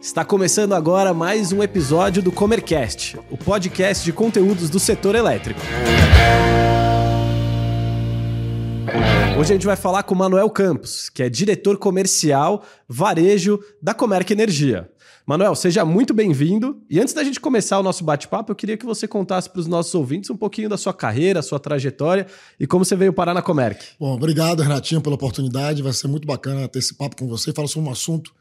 Está começando agora mais um episódio do Comercast, o podcast de conteúdos do setor elétrico. Hoje a gente vai falar com o Manuel Campos, que é diretor comercial varejo da Comerc Energia. Manuel, seja muito bem-vindo. E antes da gente começar o nosso bate-papo, eu queria que você contasse para os nossos ouvintes um pouquinho da sua carreira, sua trajetória e como você veio parar na Comerc. Bom, obrigado, Renatinho, pela oportunidade. Vai ser muito bacana ter esse papo com você. Falar sobre um assunto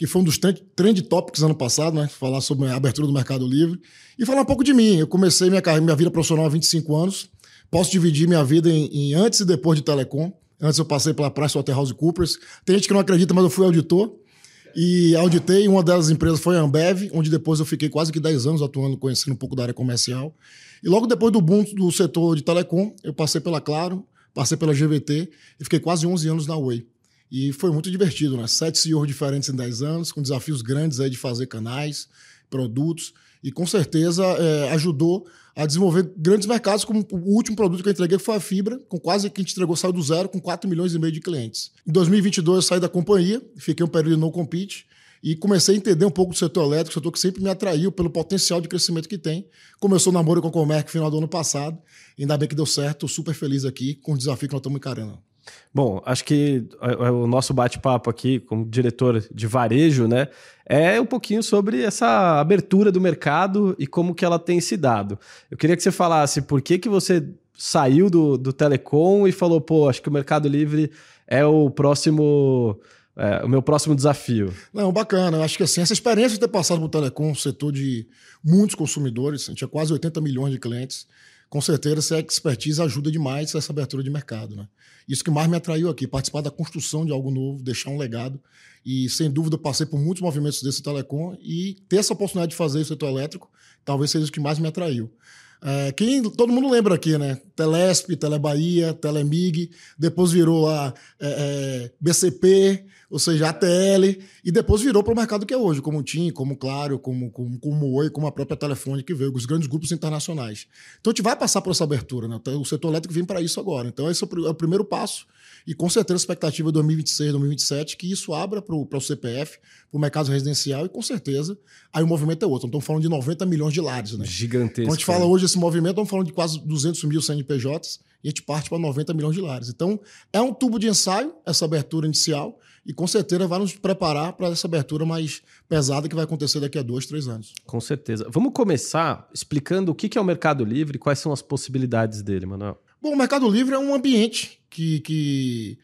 que foi um dos trend, trend topics ano passado, né? Falar sobre a abertura do Mercado Livre. E falar um pouco de mim. Eu comecei minha, minha vida profissional há 25 anos. Posso dividir minha vida em, em antes e depois de telecom. Antes eu passei pela PricewaterhouseCoopers. Tem gente que não acredita, mas eu fui auditor. E auditei, uma das empresas foi a Ambev, onde depois eu fiquei quase que 10 anos atuando, conhecendo um pouco da área comercial. E logo depois do boom do setor de telecom, eu passei pela Claro, passei pela GVT e fiquei quase 11 anos na Oi. E foi muito divertido, né? Sete CEOs diferentes em 10 anos, com desafios grandes aí de fazer canais, produtos, e com certeza é, ajudou a desenvolver grandes mercados, como o último produto que eu entreguei foi a fibra, com quase que a gente entregou, saiu do zero, com 4 milhões e meio de clientes. Em 2022 eu saí da companhia, fiquei um período no compete, e comecei a entender um pouco do setor elétrico, setor que sempre me atraiu pelo potencial de crescimento que tem. Começou o namoro com a Comerc no final do ano passado, ainda bem que deu certo, super feliz aqui com o desafio que nós estamos encarando. Bom, acho que o nosso bate-papo aqui, como diretor de varejo, né, é um pouquinho sobre essa abertura do mercado e como que ela tem se dado. Eu queria que você falasse por que, que você saiu do, do Telecom e falou, pô, acho que o Mercado Livre é o próximo. É, o meu próximo desafio. Não, bacana. Eu acho que assim, essa experiência de ter passado por Telecom, setor de muitos consumidores, a gente tinha quase 80 milhões de clientes com certeza essa expertise ajuda demais essa abertura de mercado. Né? Isso que mais me atraiu aqui, participar da construção de algo novo, deixar um legado. E, sem dúvida, passei por muitos movimentos desse telecom e ter essa oportunidade de fazer o setor elétrico talvez seja o que mais me atraiu. É, quem, todo mundo lembra aqui, né? Telesp, Telebahia, Telemig, depois virou a é, é, BCP, ou seja, ATL, e depois virou para o mercado que é hoje, como o TIM, como o Claro, como, como, como o Oi, como a própria Telefone que veio, os grandes grupos internacionais. Então a gente vai passar por essa abertura, né? O setor elétrico vem para isso agora. Então esse é o, é o primeiro passo e com certeza a expectativa é 2026, 2027, que isso abra para o CPF, para o mercado residencial, e com certeza aí o movimento é outro. Estamos falando de 90 milhões de lares. Né? Gigantesco. Quando a gente fala hoje desse movimento, estamos falando de quase 200 mil CNPJs e a gente parte para 90 milhões de lares. Então, é um tubo de ensaio, essa abertura inicial, e com certeza vai nos preparar para essa abertura mais pesada que vai acontecer daqui a dois, três anos. Com certeza. Vamos começar explicando o que é o Mercado Livre e quais são as possibilidades dele, Manuel. Bom, o Mercado Livre é um ambiente que, que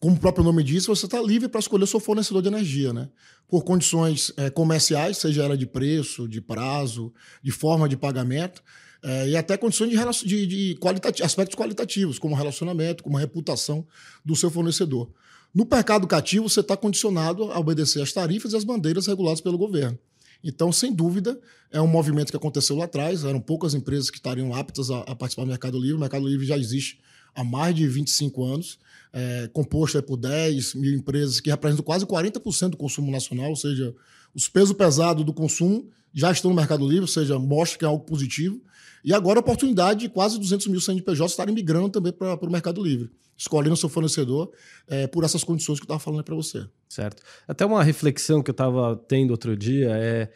como o próprio nome diz, você está livre para escolher o seu fornecedor de energia, né? Por condições é, comerciais, seja ela de preço, de prazo, de forma de pagamento, é, e até condições de, de, de aspectos qualitativos, como relacionamento, como reputação do seu fornecedor. No mercado cativo, você está condicionado a obedecer às tarifas e às bandeiras reguladas pelo governo. Então, sem dúvida, é um movimento que aconteceu lá atrás. Eram poucas empresas que estariam aptas a, a participar do Mercado Livre. O Mercado Livre já existe há mais de 25 anos, é, composto por 10 mil empresas que representam quase 40% do consumo nacional, ou seja, os pesos pesados do consumo já estão no Mercado Livre, ou seja, mostra que é algo positivo. E agora a oportunidade de quase 200 mil CNPJs estarem migrando também para o Mercado Livre, escolhendo seu fornecedor é, por essas condições que eu estava falando para você. Certo. Até uma reflexão que eu estava tendo outro dia é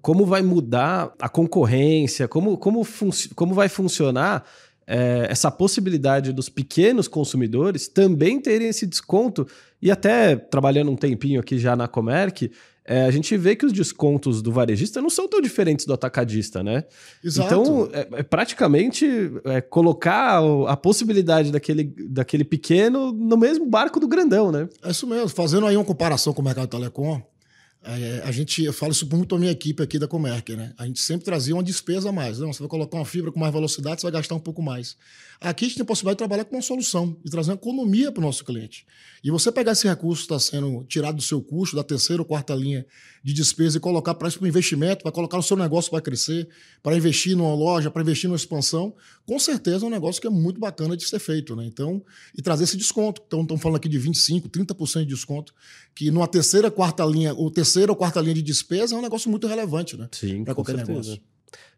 como vai mudar a concorrência, como, como, como vai funcionar é, essa possibilidade dos pequenos consumidores também terem esse desconto e até trabalhando um tempinho aqui já na Comerc, é, a gente vê que os descontos do varejista não são tão diferentes do atacadista, né? Exato. Então, é, é praticamente é, colocar a possibilidade daquele, daquele pequeno no mesmo barco do grandão, né? É isso mesmo. Fazendo aí uma comparação com o mercado telecom, é, a gente, eu falo isso muito a minha equipe aqui da Comerc, né? A gente sempre trazia uma despesa a mais. Não, você vai colocar uma fibra com mais velocidade, você vai gastar um pouco mais. Aqui a gente tem a possibilidade de trabalhar com uma solução e trazer uma economia para o nosso cliente. E você pegar esse recurso que está sendo tirado do seu custo, da terceira ou quarta linha de despesa e colocar para isso para investimento, para colocar no seu negócio para crescer, para investir numa loja, para investir numa expansão, com certeza é um negócio que é muito bacana de ser feito. Né? Então, e trazer esse desconto. Então, estamos falando aqui de 25%, 30% de desconto, que numa terceira, quarta linha, ou terceira ou quarta linha de despesa é um negócio muito relevante né? para qualquer certeza. negócio.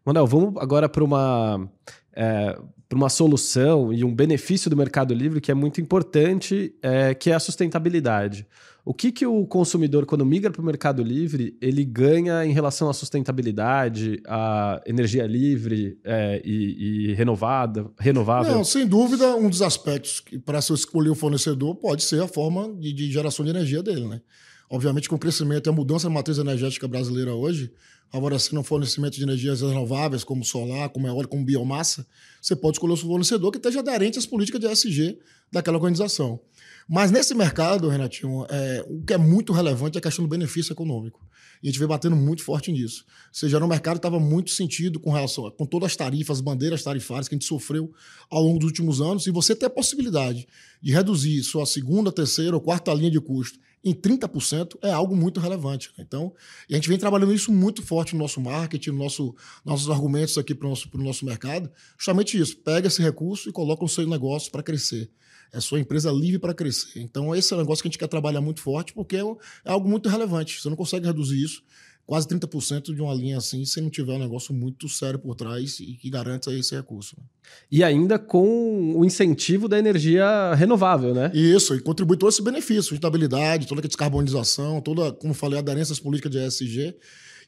Manuel, vamos agora para uma, é, uma solução e um benefício do Mercado Livre que é muito importante, é, que é a sustentabilidade. O que, que o consumidor, quando migra para o Mercado Livre, ele ganha em relação à sustentabilidade, à energia livre é, e, e, renovada, renovável? Não, sem dúvida, um dos aspectos que, para se escolher o fornecedor, pode ser a forma de, de geração de energia dele. Né? Obviamente, com o crescimento e a mudança da matriz energética brasileira hoje, favorecendo o fornecimento de energias renováveis, como solar, como eólica, como biomassa, você pode escolher o fornecedor que esteja aderente às políticas de ESG daquela organização. Mas nesse mercado, Renatinho, é, o que é muito relevante é a questão do benefício econômico. E a gente vem batendo muito forte nisso. Ou seja, no mercado estava muito sentido com relação com todas as tarifas, as bandeiras tarifárias que a gente sofreu ao longo dos últimos anos, e você ter a possibilidade de reduzir sua segunda, terceira ou quarta linha de custo em 30% é algo muito relevante. Né? Então, a gente vem trabalhando isso muito forte no nosso marketing, no nosso, nossos argumentos aqui para o nosso, nosso mercado. Justamente isso: pega esse recurso e coloca no seu negócio para crescer. É sua empresa livre para crescer. Então, esse é um negócio que a gente quer trabalhar muito forte, porque é, é algo muito relevante. Você não consegue reduzir isso quase 30% de uma linha assim, se não tiver um negócio muito sério por trás e que garanta esse recurso. Né? E ainda com o incentivo da energia renovável, né? Isso, e contribui todo esse benefício, sustentabilidade, toda a descarbonização, toda, como falei, aderência às políticas de ESG.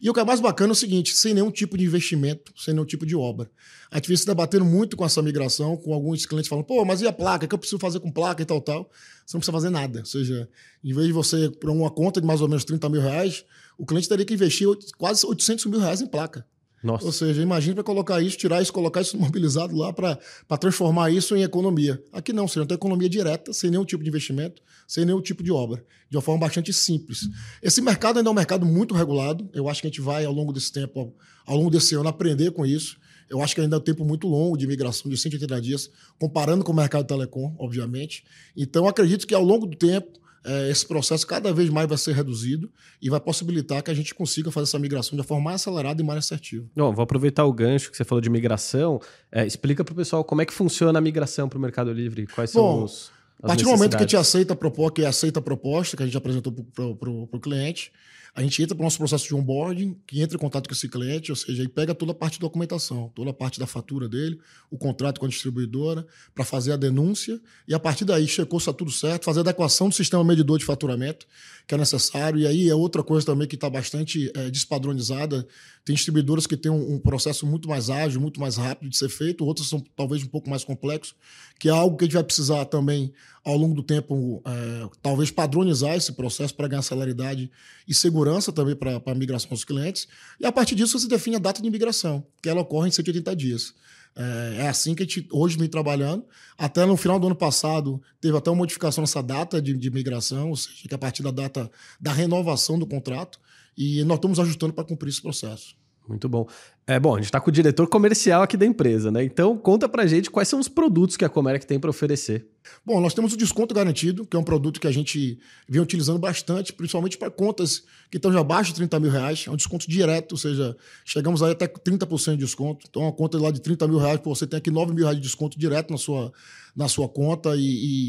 E o que é mais bacana é o seguinte: sem nenhum tipo de investimento, sem nenhum tipo de obra. A gente vem se debatendo muito com essa migração, com alguns clientes falando, pô, mas e a placa? O que eu preciso fazer com placa e tal, tal? Você não precisa fazer nada. Ou seja, em vez de você, por uma conta de mais ou menos 30 mil reais, o cliente teria que investir quase 800 mil reais em placa. Nossa. Ou seja, imagine para colocar isso, tirar isso, colocar isso mobilizado lá para transformar isso em economia. Aqui não, não tem economia direta, sem nenhum tipo de investimento, sem nenhum tipo de obra, de uma forma bastante simples. Esse mercado ainda é um mercado muito regulado. Eu acho que a gente vai, ao longo desse tempo, ao longo desse ano, aprender com isso. Eu acho que ainda é um tempo muito longo de migração de 180 dias, comparando com o mercado telecom, obviamente. Então, acredito que ao longo do tempo, é, esse processo cada vez mais vai ser reduzido e vai possibilitar que a gente consiga fazer essa migração de forma mais acelerada e mais assertiva. Bom, vou aproveitar o gancho que você falou de migração. É, explica para o pessoal como é que funciona a migração para o Mercado Livre, quais são Bom, os. A partir do momento que a gente aceita a proposta, que aceita a proposta que a gente apresentou para o cliente, a gente entra para o nosso processo de onboarding, que entra em contato com esse cliente, ou seja, ele pega toda a parte de documentação, toda a parte da fatura dele, o contrato com a distribuidora, para fazer a denúncia, e a partir daí checou se está tudo certo, fazer a adequação do sistema medidor de faturamento, que é necessário, e aí é outra coisa também que está bastante é, despadronizada. Tem distribuidoras que têm um, um, processo muito mais ágil, muito mais rápido de ser feito, outras são talvez um pouco mais complexos, que é algo que a gente vai precisar também, ao longo do tempo, é, talvez padronizar esse processo para ganhar celeridade e segurança também para a migração dos clientes. E a partir disso você define a data de migração, que ela ocorre em 180 dias. É, é assim que a gente hoje vem trabalhando. Até no final do ano passado, teve até uma modificação nessa data de, de migração, ou seja, que é a partir da data da renovação do contrato, e nós estamos ajustando para cumprir esse processo. Muito bom. É bom, a gente está com o diretor comercial aqui da empresa, né? Então conta pra gente quais são os produtos que a Comerc tem para oferecer. Bom, nós temos o desconto garantido, que é um produto que a gente vem utilizando bastante, principalmente para contas que estão já abaixo de 30 mil reais. É um desconto direto, ou seja, chegamos aí até 30% de desconto. Então, uma conta lá de 30 mil reais, você tem aqui 9 mil reais de desconto direto na sua, na sua conta. E,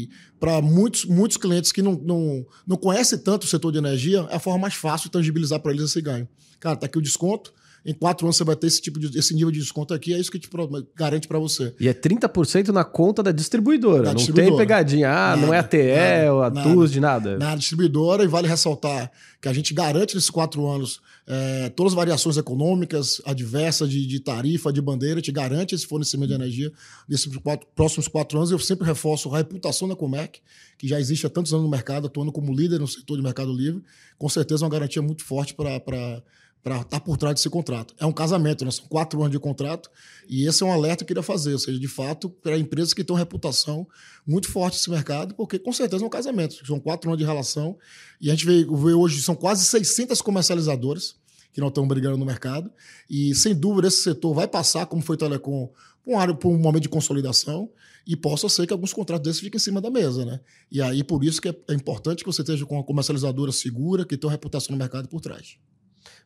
e para muitos, muitos clientes que não, não, não conhecem tanto o setor de energia, é a forma mais fácil de tangibilizar para eles esse ganho. Cara, tá aqui o desconto em quatro anos você vai ter esse tipo de esse nível de desconto aqui, é isso que te garante para você. E é 30% na conta da distribuidora. Da não distribuidora. tem pegadinha, ah, nada, não é a TE ou a TUS de nada. Na distribuidora, e vale ressaltar que a gente garante nesses quatro anos é, todas as variações econômicas, adversas de, de tarifa, de bandeira, te garante esse fornecimento de energia nesses quatro, próximos quatro anos. Eu sempre reforço a reputação da Comec, que já existe há tantos anos no mercado, atuando como líder no setor de mercado livre. Com certeza, é uma garantia muito forte para para estar tá por trás desse contrato. É um casamento, né? são quatro anos de contrato, e esse é um alerta que eu queria fazer, ou seja, de fato, para empresas que têm uma reputação muito forte nesse mercado, porque com certeza é um casamento, são quatro anos de relação, e a gente vê, vê hoje, são quase 600 comercializadoras que não estão brigando no mercado, e sem dúvida esse setor vai passar, como foi o Telecom, um, área, por um momento de consolidação, e possa ser que alguns contratos desses fiquem em cima da mesa, né? E aí, por isso que é, é importante que você esteja com uma comercializadora segura, que tem uma reputação no mercado por trás.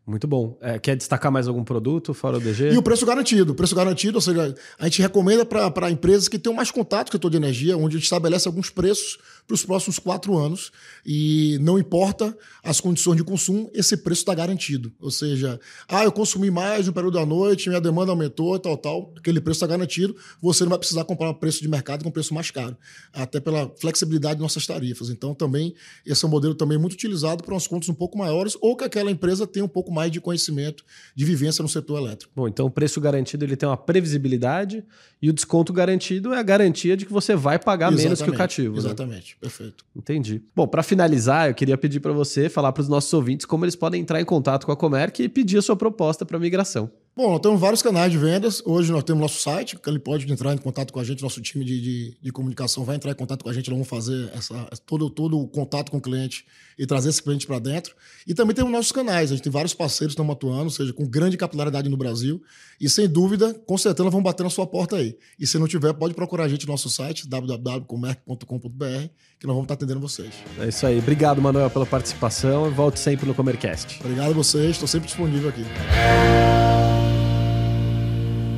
Muito bom. É, quer destacar mais algum produto fora o DG? E o preço garantido. O preço garantido, ou seja, a gente recomenda para empresas que tenham mais contato com o setor de energia, onde a gente estabelece alguns preços para os próximos quatro anos e não importa as condições de consumo, esse preço está garantido. Ou seja, ah, eu consumi mais no período da noite, minha demanda aumentou, tal, tal, aquele preço está garantido, você não vai precisar comprar preço de mercado com preço mais caro, até pela flexibilidade de nossas tarifas. Então, também, esse é um modelo também muito utilizado para umas contas um pouco maiores ou que aquela empresa tenha um pouco mais de conhecimento, de vivência no setor elétrico. Bom, então o preço garantido ele tem uma previsibilidade e o desconto garantido é a garantia de que você vai pagar Exatamente. menos que o cativo. Né? Exatamente. Né? Perfeito. Entendi. Bom, para finalizar, eu queria pedir para você falar para os nossos ouvintes como eles podem entrar em contato com a Comerc e pedir a sua proposta para migração. Bom, nós temos vários canais de vendas. Hoje nós temos nosso site, que ele pode entrar em contato com a gente, nosso time de, de, de, comunicação vai entrar em contato com a gente, nós vamos fazer essa, todo, todo o contato com o cliente e trazer esse cliente para dentro. E também temos nossos canais, a gente tem vários parceiros que estão atuando, ou seja, com grande capilaridade no Brasil. E sem dúvida, com certeza vão bater na sua porta aí. E se não tiver, pode procurar a gente no nosso site, www.comerc.com.br, que nós vamos estar atendendo vocês. É isso aí. Obrigado, Manuel, pela participação. Volte sempre no Comercast. Obrigado a vocês, estou sempre disponível aqui.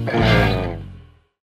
Bye.